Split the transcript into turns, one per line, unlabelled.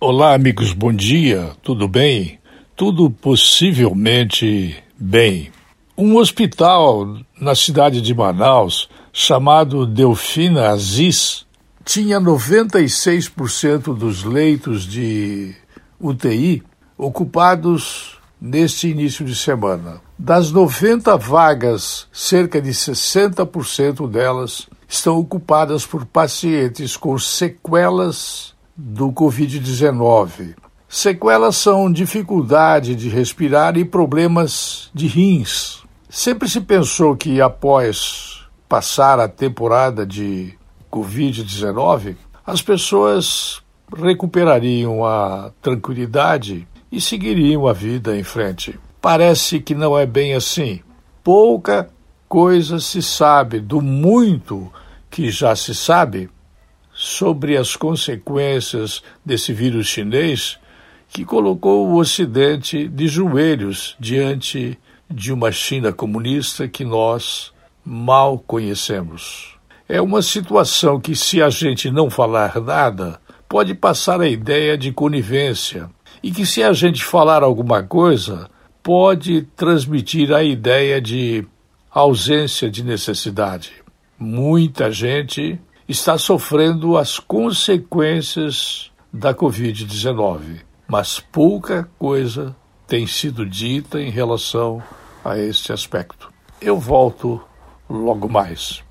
Olá, amigos, bom dia, tudo bem? Tudo possivelmente bem. Um hospital na cidade de Manaus, chamado Delfina Aziz, tinha 96% dos leitos de UTI ocupados neste início de semana. Das 90 vagas, cerca de 60% delas estão ocupadas por pacientes com sequelas do Covid-19. Sequelas são dificuldade de respirar e problemas de rins. Sempre se pensou que após passar a temporada de Covid-19, as pessoas recuperariam a tranquilidade e seguiriam a vida em frente. Parece que não é bem assim. Pouca coisa se sabe do muito que já se sabe sobre as consequências desse vírus chinês que colocou o Ocidente de joelhos diante de uma China comunista que nós mal conhecemos. É uma situação que, se a gente não falar nada, pode passar a ideia de conivência, e que, se a gente falar alguma coisa, pode transmitir a ideia de ausência de necessidade. Muita gente está sofrendo as consequências da Covid-19, mas pouca coisa tem sido dita em relação a este aspecto. Eu volto logo mais.